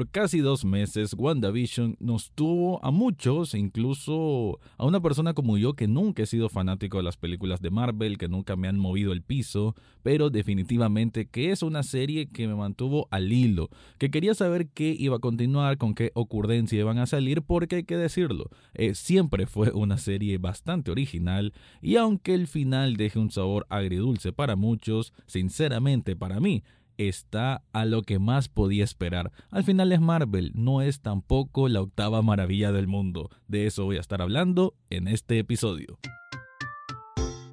por casi dos meses, WandaVision nos tuvo a muchos, incluso a una persona como yo que nunca he sido fanático de las películas de Marvel, que nunca me han movido el piso, pero definitivamente que es una serie que me mantuvo al hilo, que quería saber qué iba a continuar, con qué ocurrencia iban a salir, porque hay que decirlo, eh, siempre fue una serie bastante original y aunque el final deje un sabor agridulce para muchos, sinceramente para mí, está a lo que más podía esperar. Al final es Marvel, no es tampoco la octava maravilla del mundo. De eso voy a estar hablando en este episodio.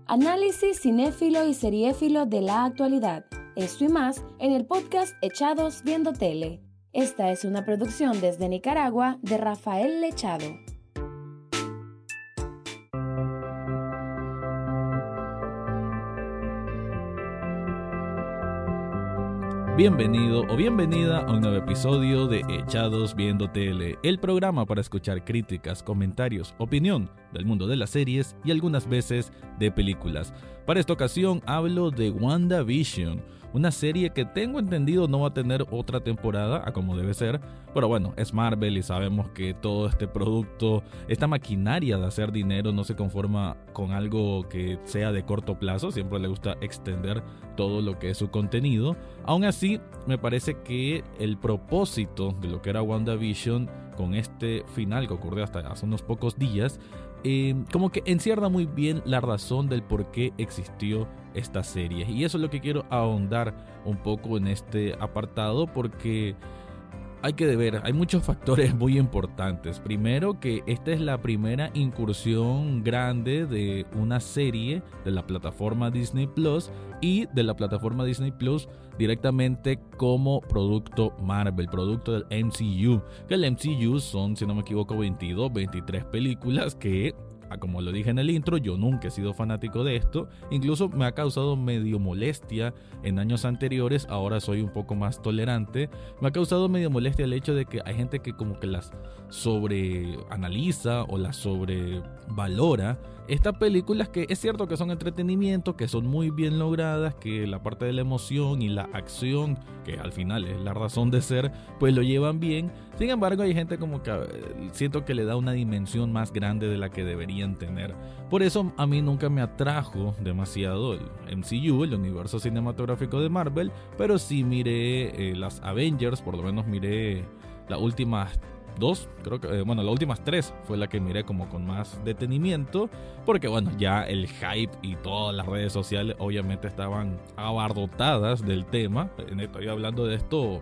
Análisis cinéfilo y seriéfilo de la actualidad. Esto y más en el podcast Echados Viendo Tele. Esta es una producción desde Nicaragua de Rafael Lechado. Bienvenido o bienvenida a un nuevo episodio de Echados Viendo Tele, el programa para escuchar críticas, comentarios, opinión del mundo de las series y algunas veces de películas. Para esta ocasión hablo de WandaVision, una serie que tengo entendido no va a tener otra temporada a como debe ser, pero bueno, es Marvel y sabemos que todo este producto, esta maquinaria de hacer dinero no se conforma con algo que sea de corto plazo, siempre le gusta extender todo lo que es su contenido. Aún así, me parece que el propósito de lo que era WandaVision con este final que ocurrió hasta hace unos pocos días eh, como que encierra muy bien la razón del por qué existió esta serie. Y eso es lo que quiero ahondar un poco en este apartado porque hay que ver, hay muchos factores muy importantes. Primero que esta es la primera incursión grande de una serie de la plataforma Disney Plus y de la plataforma Disney Plus directamente como producto Marvel, producto del MCU. Que el MCU son, si no me equivoco, 22, 23 películas que Ah, como lo dije en el intro, yo nunca he sido fanático de esto. Incluso me ha causado medio molestia en años anteriores. Ahora soy un poco más tolerante. Me ha causado medio molestia el hecho de que hay gente que como que las sobreanaliza o las sobrevalora estas películas que es cierto que son entretenimiento, que son muy bien logradas, que la parte de la emoción y la acción, que al final es la razón de ser, pues lo llevan bien. Sin embargo, hay gente como que eh, siento que le da una dimensión más grande de la que deberían tener. Por eso a mí nunca me atrajo demasiado el MCU, el universo cinematográfico de Marvel, pero sí miré eh, las Avengers, por lo menos miré las últimas dos, creo que, eh, bueno, las últimas tres fue la que miré como con más detenimiento, porque bueno, ya el hype y todas las redes sociales obviamente estaban abarrotadas del tema. Estoy hablando de esto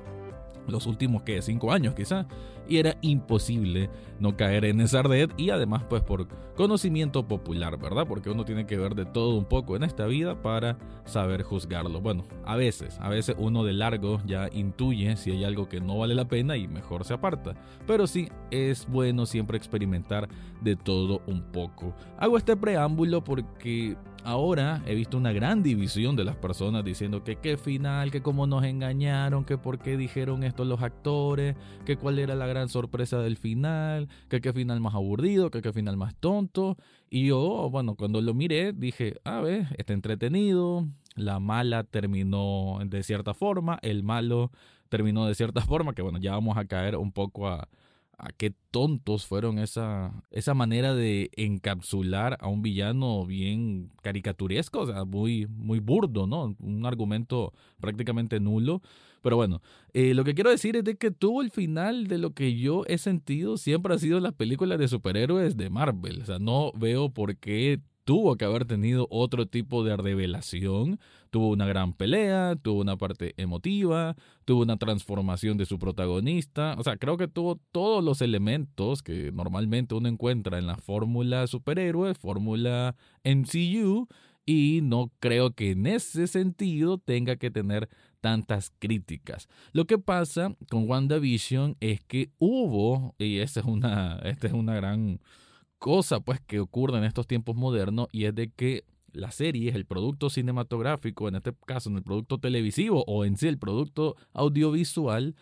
los últimos que cinco años quizá y era imposible no caer en esa red y además pues por conocimiento popular, ¿verdad? Porque uno tiene que ver de todo un poco en esta vida para saber juzgarlo. Bueno, a veces, a veces uno de largo ya intuye si hay algo que no vale la pena y mejor se aparta. Pero sí, es bueno siempre experimentar de todo un poco. Hago este preámbulo porque ahora he visto una gran división de las personas diciendo que qué final, que cómo nos engañaron, que por qué dijeron esto los actores, que cuál era la sorpresa del final, que qué final más aburrido, que qué final más tonto. Y yo, bueno, cuando lo miré dije, a ver, está entretenido, la mala terminó de cierta forma, el malo terminó de cierta forma, que bueno, ya vamos a caer un poco a, a qué tontos fueron esa, esa manera de encapsular a un villano bien caricaturesco, o sea, muy, muy burdo, ¿no? Un argumento prácticamente nulo. Pero bueno, eh, lo que quiero decir es de que tuvo el final de lo que yo he sentido siempre ha sido las películas de superhéroes de Marvel. O sea, no veo por qué tuvo que haber tenido otro tipo de revelación. Tuvo una gran pelea, tuvo una parte emotiva, tuvo una transformación de su protagonista. O sea, creo que tuvo todos los elementos que normalmente uno encuentra en la fórmula superhéroe, fórmula MCU. Y no creo que en ese sentido tenga que tener tantas críticas. Lo que pasa con WandaVision es que hubo, y esta es una, esta es una gran cosa pues que ocurre en estos tiempos modernos y es de que la serie, el producto cinematográfico, en este caso en el producto televisivo o en sí el producto audiovisual,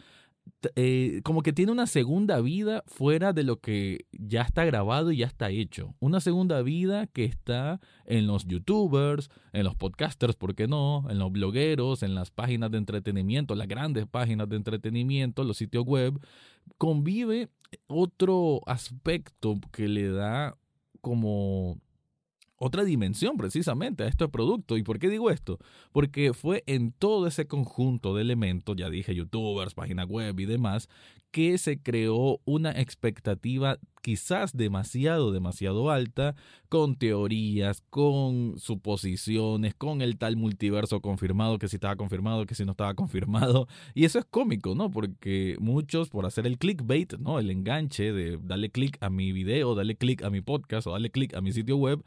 eh, como que tiene una segunda vida fuera de lo que ya está grabado y ya está hecho. Una segunda vida que está en los youtubers, en los podcasters, ¿por qué no? En los blogueros, en las páginas de entretenimiento, las grandes páginas de entretenimiento, los sitios web. Convive otro aspecto que le da como otra dimensión precisamente a este producto. ¿Y por qué digo esto? Porque fue en todo ese conjunto de elementos, ya dije, youtubers, página web y demás, que se creó una expectativa quizás demasiado, demasiado alta, con teorías, con suposiciones, con el tal multiverso confirmado, que si estaba confirmado, que si no estaba confirmado. Y eso es cómico, ¿no? Porque muchos, por hacer el clickbait, ¿no? El enganche de darle click a mi video, darle click a mi podcast o darle click a mi sitio web,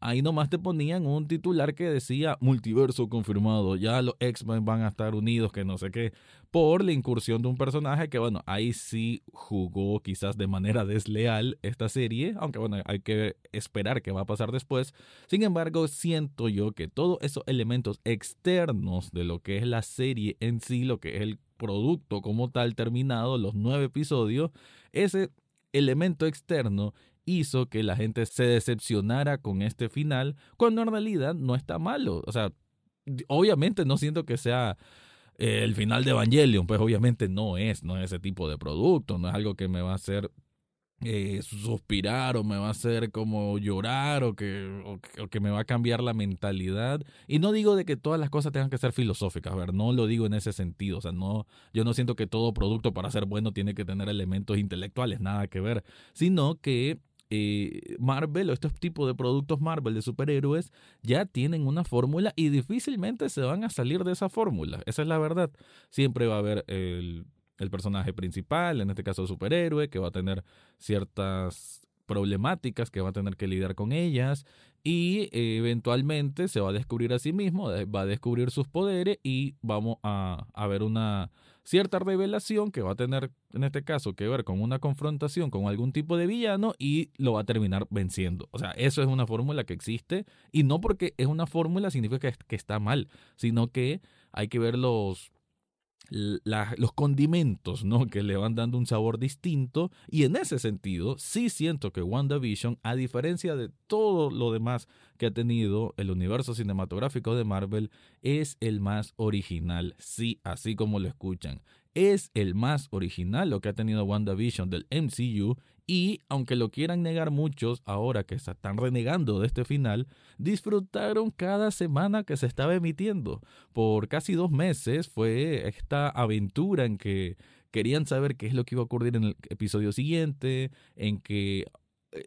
ahí nomás te ponían un titular que decía multiverso confirmado, ya los X-Men van a estar unidos, que no sé qué, por la incursión de un personaje que, bueno, ahí sí jugó quizás de manera desleal esta serie, aunque bueno, hay que esperar qué va a pasar después. Sin embargo, siento yo que todos esos elementos externos de lo que es la serie en sí, lo que es el producto como tal terminado, los nueve episodios, ese elemento externo hizo que la gente se decepcionara con este final, cuando en realidad no está malo. O sea, obviamente no siento que sea el final de Evangelion, pues obviamente no es, no es ese tipo de producto, no es algo que me va a hacer eh, suspirar o me va a hacer como llorar o que, o, que me va a cambiar la mentalidad. Y no digo de que todas las cosas tengan que ser filosóficas, a ver, no lo digo en ese sentido, o sea, no, yo no siento que todo producto para ser bueno tiene que tener elementos intelectuales, nada que ver, sino que eh, Marvel o estos tipos de productos Marvel de superhéroes ya tienen una fórmula y difícilmente se van a salir de esa fórmula. Esa es la verdad. Siempre va a haber el, personaje principal, en este caso el superhéroe, que va a tener ciertas problemáticas que va a tener que lidiar con ellas y eh, eventualmente se va a descubrir a sí mismo, va a descubrir sus poderes y vamos a ver una cierta revelación que va a tener en este caso que ver con una confrontación con algún tipo de villano y lo va a terminar venciendo. O sea, eso es una fórmula que existe y no porque es una fórmula significa que, está mal, sino que hay que ver los los condimentos, ¿no? Que le van dando un sabor distinto. Y en ese sentido, sí siento que WandaVision, a diferencia de todo lo demás que ha tenido el universo cinematográfico de Marvel, es el más original. Sí, así como lo escuchan. Es el más original lo que ha tenido WandaVision del MCU y, aunque lo quieran negar muchos, ahora que se están renegando de este final, disfrutaron cada semana que se estaba emitiendo. Por casi dos meses fue esta aventura en que querían saber qué es lo que iba a ocurrir en el episodio siguiente, en que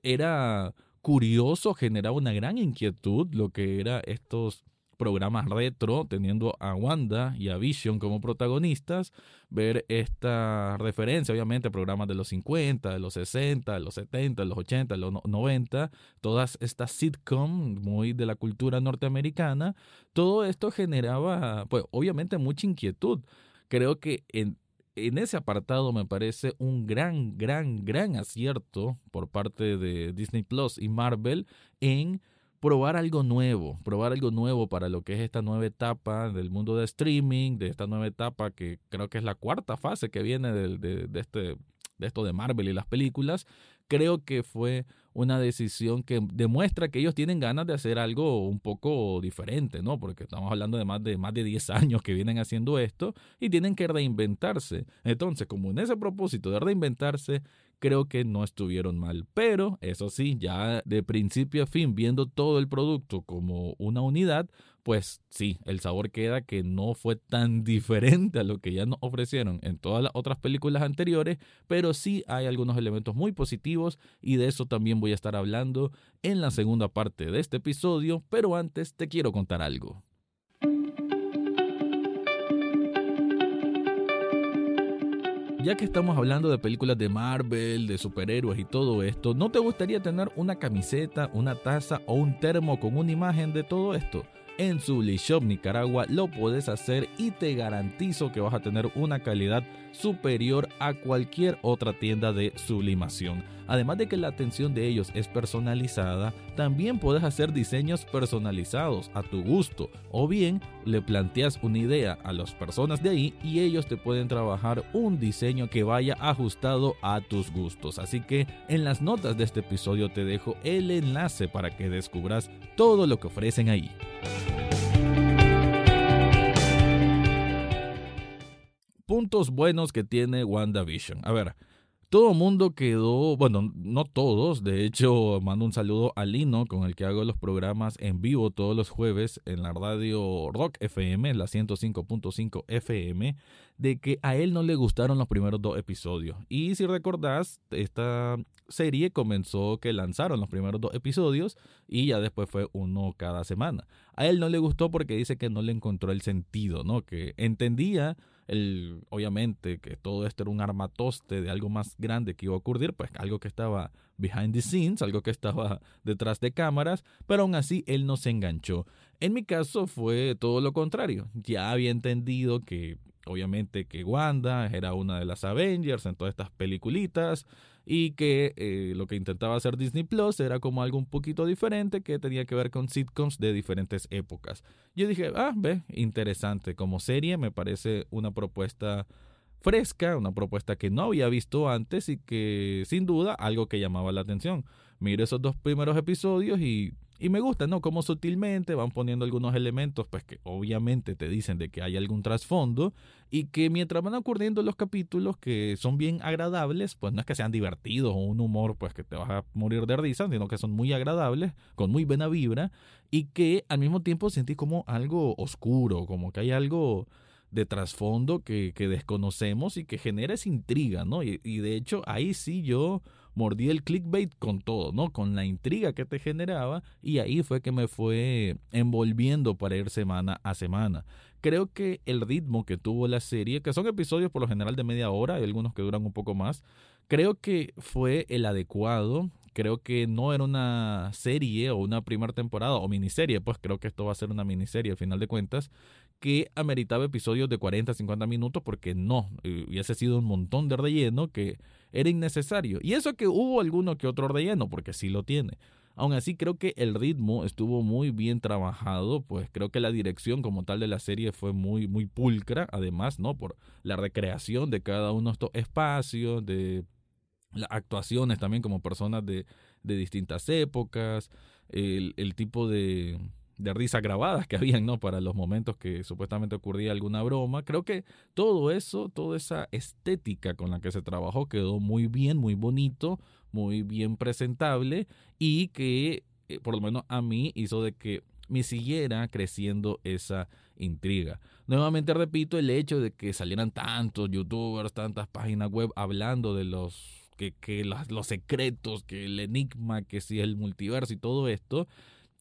era curioso, generaba una gran inquietud lo que era estos programas retro, teniendo a Wanda y a Vision como protagonistas, ver esta referencia, obviamente, programas de los 50, de los 60, de los 70, de los 80, de los 90, todas estas sitcom muy de la cultura norteamericana, todo esto generaba, pues, obviamente mucha inquietud. Creo que en, en ese apartado me parece un gran, gran, gran acierto por parte de Disney Plus y Marvel en probar algo nuevo, probar algo nuevo para lo que es esta nueva etapa del mundo de streaming, de esta nueva etapa que creo que es la cuarta fase que viene de, de, este, de esto de Marvel y las películas, creo que fue una decisión que demuestra que ellos tienen ganas de hacer algo un poco diferente, ¿no? Porque estamos hablando de más de más de 10 años que vienen haciendo esto y tienen que reinventarse. Entonces, como en ese propósito de reinventarse, creo que no estuvieron mal. Pero, eso sí, ya de principio a fin, viendo todo el producto como una unidad, pues sí, el sabor queda que no fue tan diferente a lo que ya nos ofrecieron en todas las otras películas anteriores, pero sí hay algunos elementos muy positivos y de eso también voy a estar hablando en la segunda parte de este episodio, pero antes te quiero contar algo. Ya que estamos hablando de películas de Marvel, de superhéroes y todo esto, ¿no te gustaría tener una camiseta, una taza o un termo con una imagen de todo esto? en Sublishop Nicaragua lo puedes hacer y te garantizo que vas a tener una calidad superior a cualquier otra tienda de sublimación. Además de que la atención de ellos es personalizada, también puedes hacer diseños personalizados a tu gusto o bien le planteas una idea a las personas de ahí y ellos te pueden trabajar un diseño que vaya ajustado a tus gustos. Así que en las notas de este episodio te dejo el enlace para que descubras todo lo que ofrecen ahí. Puntos buenos que tiene WandaVision. A ver, todo mundo quedó, bueno, no todos, de hecho mando un saludo a Lino con el que hago los programas en vivo todos los jueves en la radio Rock FM, la 105.5 FM, de que a él no le gustaron los primeros dos episodios. Y si recordás, esta serie comenzó que lanzaron los primeros dos episodios y ya después fue uno cada semana. A él no le gustó porque dice que no le encontró el sentido, ¿no? Que entendía el, obviamente que todo esto era un armatoste de algo más grande que iba a ocurrir, pues algo que estaba behind the scenes, algo que estaba detrás de cámaras, pero aún así él no se enganchó. En mi caso fue todo lo contrario. Ya había entendido que obviamente que Wanda era una de las Avengers en todas estas peliculitas y que eh, lo que intentaba hacer Disney Plus era como algo un poquito diferente que tenía que ver con sitcoms de diferentes épocas. Yo dije, ah, ve, interesante, como serie me parece una propuesta fresca, una propuesta que no había visto antes y que sin duda algo que llamaba la atención. Miro esos dos primeros episodios y y me gusta, ¿no? Como sutilmente van poniendo algunos elementos, pues que obviamente te dicen de que hay algún trasfondo y que mientras van ocurriendo los capítulos que son bien agradables, pues no es que sean divertidos o un humor pues que te vas a morir de risa, sino que son muy agradables, con muy buena vibra y que al mismo tiempo sentí como algo oscuro, como que hay algo de trasfondo que, desconocemos y que genera esa intriga, ¿no? Y de hecho ahí sí yo mordí el clickbait con todo, ¿no? Con la intriga que te generaba y ahí fue que me fue envolviendo para ir semana a semana. Creo que el ritmo que tuvo la serie, que son episodios por lo general de media hora, hay algunos que duran un poco más, creo que fue el adecuado. Creo que no era una serie o una primera temporada o miniserie, pues creo que esto va a ser una miniserie al final de cuentas, que ameritaba episodios de 40, 50 minutos porque no, hubiese sido un montón de relleno que era innecesario. Y eso que hubo alguno que otro relleno, porque sí lo tiene. Aún así creo que el ritmo estuvo muy bien trabajado, pues creo que la dirección como tal de la serie fue muy muy pulcra, además, ¿no? Por la recreación de cada uno de estos espacios, de las actuaciones también como personas de, de distintas épocas, el, el tipo de, de risa grabadas que habían, ¿no? Para los momentos que supuestamente ocurría alguna broma. Creo que todo eso, toda esa estética con la que se trabajó quedó muy bien, muy bonito, muy bien presentable y que eh, por lo menos a mí hizo de que me siguiera creciendo esa intriga. Nuevamente repito el hecho de que salieran tantos youtubers, tantas páginas web hablando de los que, que los, los secretos, que el enigma, que si el multiverso y todo esto,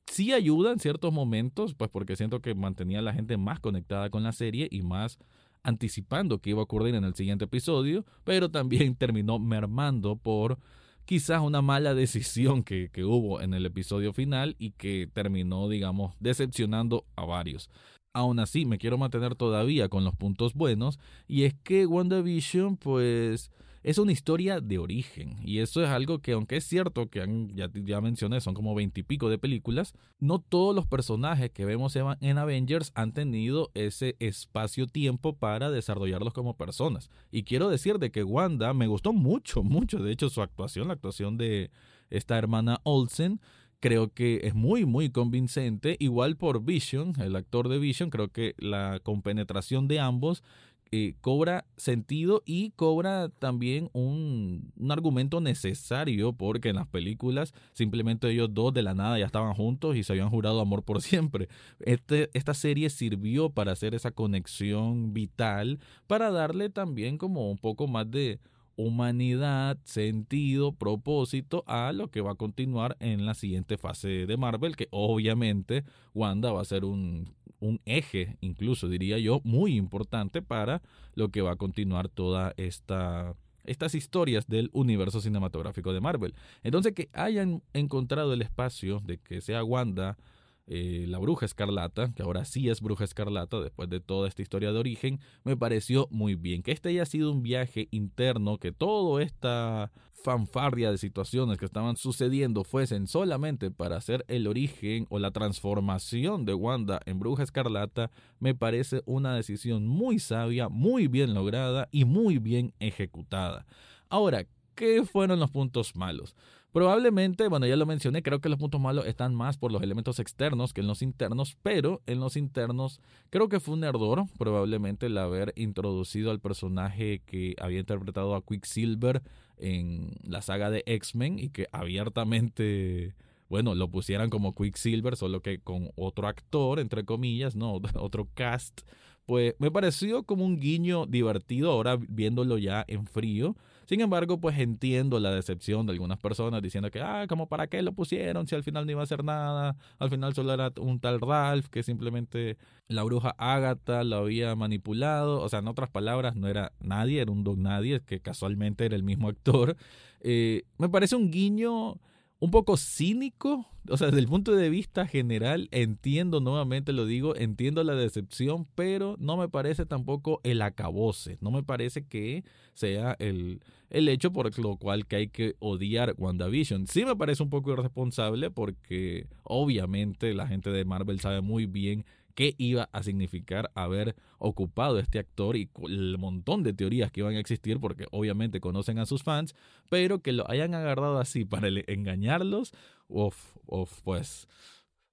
sí ayuda en ciertos momentos, pues porque siento que mantenía a la gente más conectada con la serie y más anticipando que iba a ocurrir en el siguiente episodio, pero también terminó mermando por quizás una mala decisión que, que, hubo en el episodio final y que terminó, digamos, decepcionando a varios. Aún así, me quiero mantener todavía con los puntos buenos y es que WandaVision, pues es una historia de origen. Y eso es algo que, aunque es cierto que ya, ya mencioné, son como veintipico de películas, no todos los personajes que vemos en Avengers han tenido ese espacio-tiempo para desarrollarlos como personas. Y quiero decir de que Wanda me gustó mucho, mucho. De hecho, su actuación, la actuación de esta hermana Olsen, creo que es muy, muy convincente. Igual por Vision, el actor de Vision, creo que la compenetración de ambos eh, cobra sentido y cobra también un, un, argumento necesario porque en las películas simplemente ellos dos de la nada ya estaban juntos y se habían jurado amor por siempre. Este, esta serie sirvió para hacer esa conexión vital, para darle también como un poco más de humanidad, sentido, propósito a lo que va a continuar en la siguiente fase de Marvel, que obviamente Wanda va a ser un un eje, incluso diría yo, muy importante para lo que va a continuar toda esta estas historias del universo cinematográfico de Marvel. Entonces que hayan encontrado el espacio de que sea Wanda eh, la bruja escarlata, que ahora sí es bruja escarlata después de toda esta historia de origen, me pareció muy bien. Que este haya sido un viaje interno, que toda esta fanfarria de situaciones que estaban sucediendo fuesen solamente para hacer el origen o la transformación de Wanda en bruja escarlata, me parece una decisión muy sabia, muy bien lograda y muy bien ejecutada. Ahora, ¿qué fueron los puntos malos? Probablemente, bueno, ya lo mencioné, creo que los puntos malos están más por los elementos externos que en los internos, pero en los internos creo que fue un error probablemente el haber introducido al personaje que había interpretado a Quicksilver en la saga de X-Men y que abiertamente bueno, lo pusieran como Quicksilver, solo que con otro actor, entre comillas, no, otro cast, pues me pareció como un guiño divertido ahora viéndolo ya en frío. Sin embargo, pues entiendo la decepción de algunas personas diciendo que, ah, como para qué lo pusieron si al final no iba a hacer nada, al final solo era un tal Ralph que simplemente la bruja Agatha lo había manipulado, o sea, en otras palabras, no era nadie, era un don nadie, que casualmente era el mismo actor. Eh, me parece un guiño un poco cínico, o sea, desde el punto de vista general, entiendo, nuevamente lo digo, entiendo la decepción, pero no me parece tampoco el acabose, no me parece que sea el, el hecho por lo cual que hay que odiar WandaVision. Sí me parece un poco irresponsable porque obviamente la gente de Marvel sabe muy bien qué iba a significar haber ocupado este actor y el montón de teorías que iban a existir porque obviamente conocen a sus fans, pero que lo hayan agarrado así para engañarlos, uff, uf, pues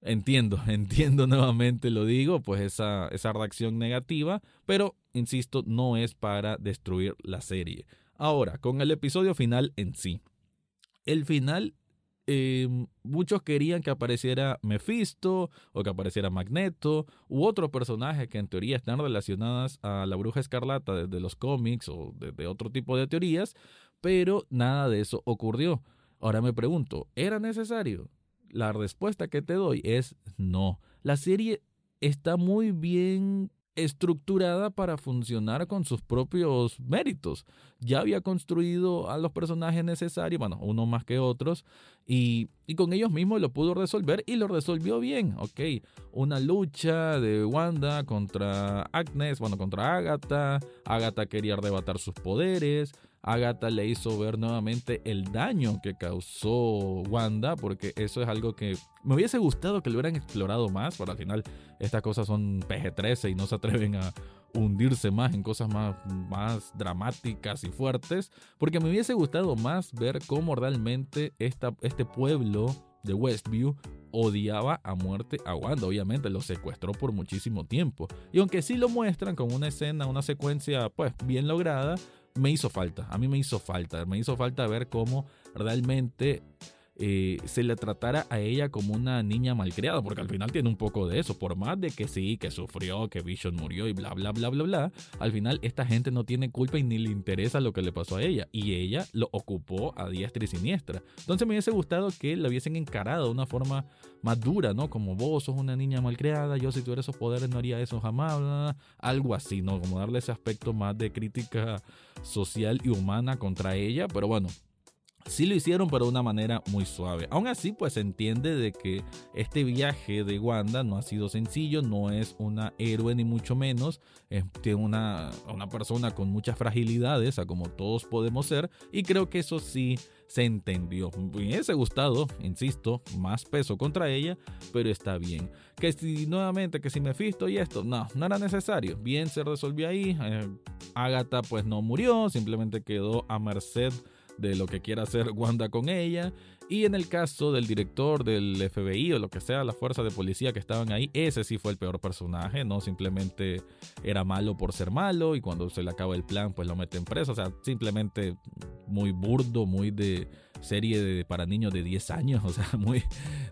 entiendo, entiendo nuevamente lo digo, pues esa, esa reacción negativa, pero insisto, no es para destruir la serie. Ahora, con el episodio final en sí. El final eh, muchos querían que apareciera Mephisto o que apareciera Magneto u otro personaje que en teoría están relacionadas a la bruja escarlata desde los cómics o desde otro tipo de teorías, pero nada de eso ocurrió. Ahora me pregunto, ¿era necesario? La respuesta que te doy es no. La serie está muy bien estructurada para funcionar con sus propios méritos. Ya había construido a los personajes necesarios, bueno, uno más que otros, y, y, con ellos mismos lo pudo resolver y lo resolvió bien, ok. Una lucha de Wanda contra Agnes, bueno, contra Agatha. Agatha quería arrebatar sus poderes. Agatha le hizo ver nuevamente el daño que causó Wanda, porque eso es algo que me hubiese gustado que lo hubieran explorado más, pero al final estas cosas son PG-13 y no se atreven a hundirse más en cosas más, más dramáticas y fuertes, porque me hubiese gustado más ver cómo realmente esta, este pueblo de Westview odiaba a muerte a Wanda, obviamente lo secuestró por muchísimo tiempo. Y aunque sí lo muestran con una escena, una secuencia pues bien lograda, me hizo falta, a mí me hizo falta, me hizo falta ver cómo realmente eh, se le tratara a ella como una niña malcriada, porque al final tiene un poco de eso, por más de que sí, que sufrió, que Vision murió y bla, bla, bla, bla, bla, al final esta gente no tiene culpa y ni le interesa lo que le pasó a ella, y ella lo ocupó a diestra y siniestra. Entonces me hubiese gustado que la hubiesen encarado de una forma más dura, ¿no? Como vos sos una niña malcriada, yo si tuviera esos poderes no haría eso jamás, algo así, ¿no? Como darle ese aspecto más de crítica social y humana contra ella, pero bueno, Sí lo hicieron, pero de una manera muy suave. Aún así, pues se entiende de que este viaje de Wanda no ha sido sencillo, no es una héroe ni mucho menos, es una, una persona con muchas fragilidades, como todos podemos ser, y creo que eso sí se entendió. Me hubiese gustado, insisto, más peso contra ella, pero está bien. Que si nuevamente, que si me fisto y esto, no, no era necesario. Bien se resolvió ahí. Eh, Agatha pues no murió, simplemente quedó a merced de lo que quiera hacer Wanda con ella. Y en el caso del director del FBI o lo que sea, la fuerza de policía que estaban ahí, ese sí fue el peor personaje, no simplemente era malo por ser malo y cuando se le acaba el plan pues lo meten preso, o sea, simplemente muy burdo, muy de serie de, para niños de 10 años, o sea, muy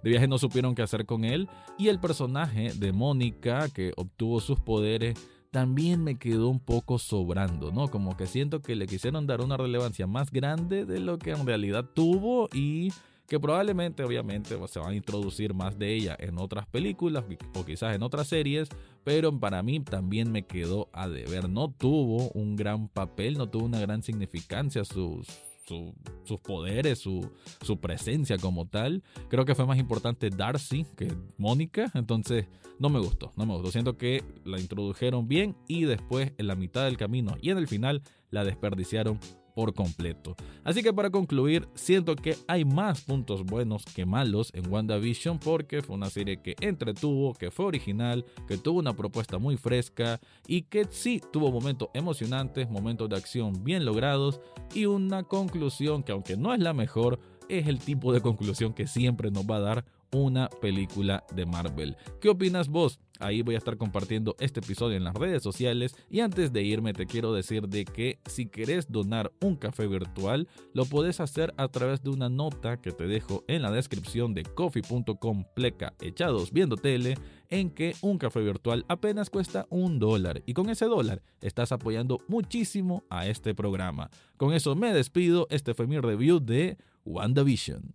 de viaje no supieron qué hacer con él. Y el personaje de Mónica que obtuvo sus poderes también me quedó un poco sobrando, ¿no? Como que siento que le quisieron dar una relevancia más grande de lo que en realidad tuvo y que probablemente, obviamente, pues, se van a introducir más de ella en otras películas o quizás en otras series, pero para mí también me quedó a deber. No tuvo un gran papel, no tuvo una gran significancia sus sus poderes, su, su presencia como tal. Creo que fue más importante Darcy que Mónica, entonces no me gustó, no me gustó. Siento que la introdujeron bien y después en la mitad del camino y en el final la desperdiciaron por completo. Así que para concluir, siento que hay más puntos buenos que malos en WandaVision porque fue una serie que entretuvo, que fue original, que tuvo una propuesta muy fresca y que sí tuvo momentos emocionantes, momentos de acción bien logrados y una conclusión que aunque no es la mejor, es el tipo de conclusión que siempre nos va a dar una película de Marvel. ¿Qué opinas vos? Ahí voy a estar compartiendo este episodio en las redes sociales y antes de irme te quiero decir de que si querés donar un café virtual lo podés hacer a través de una nota que te dejo en la descripción de coffee.com pleca echados viendo tele en que un café virtual apenas cuesta un dólar y con ese dólar estás apoyando muchísimo a este programa. Con eso me despido, este fue mi review de WandaVision.